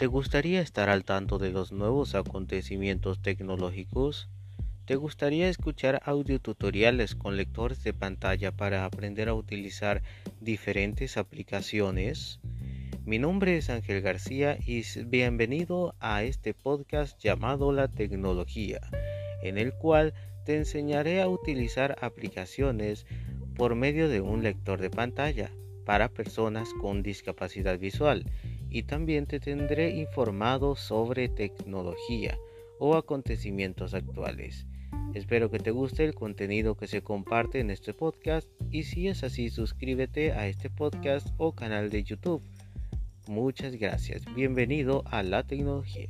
¿Te gustaría estar al tanto de los nuevos acontecimientos tecnológicos? ¿Te gustaría escuchar audiotutoriales con lectores de pantalla para aprender a utilizar diferentes aplicaciones? Mi nombre es Ángel García y bienvenido a este podcast llamado La Tecnología, en el cual te enseñaré a utilizar aplicaciones por medio de un lector de pantalla para personas con discapacidad visual y también te tendré informado sobre tecnología o acontecimientos actuales. Espero que te guste el contenido que se comparte en este podcast y si es así suscríbete a este podcast o canal de YouTube. Muchas gracias. Bienvenido a la tecnología.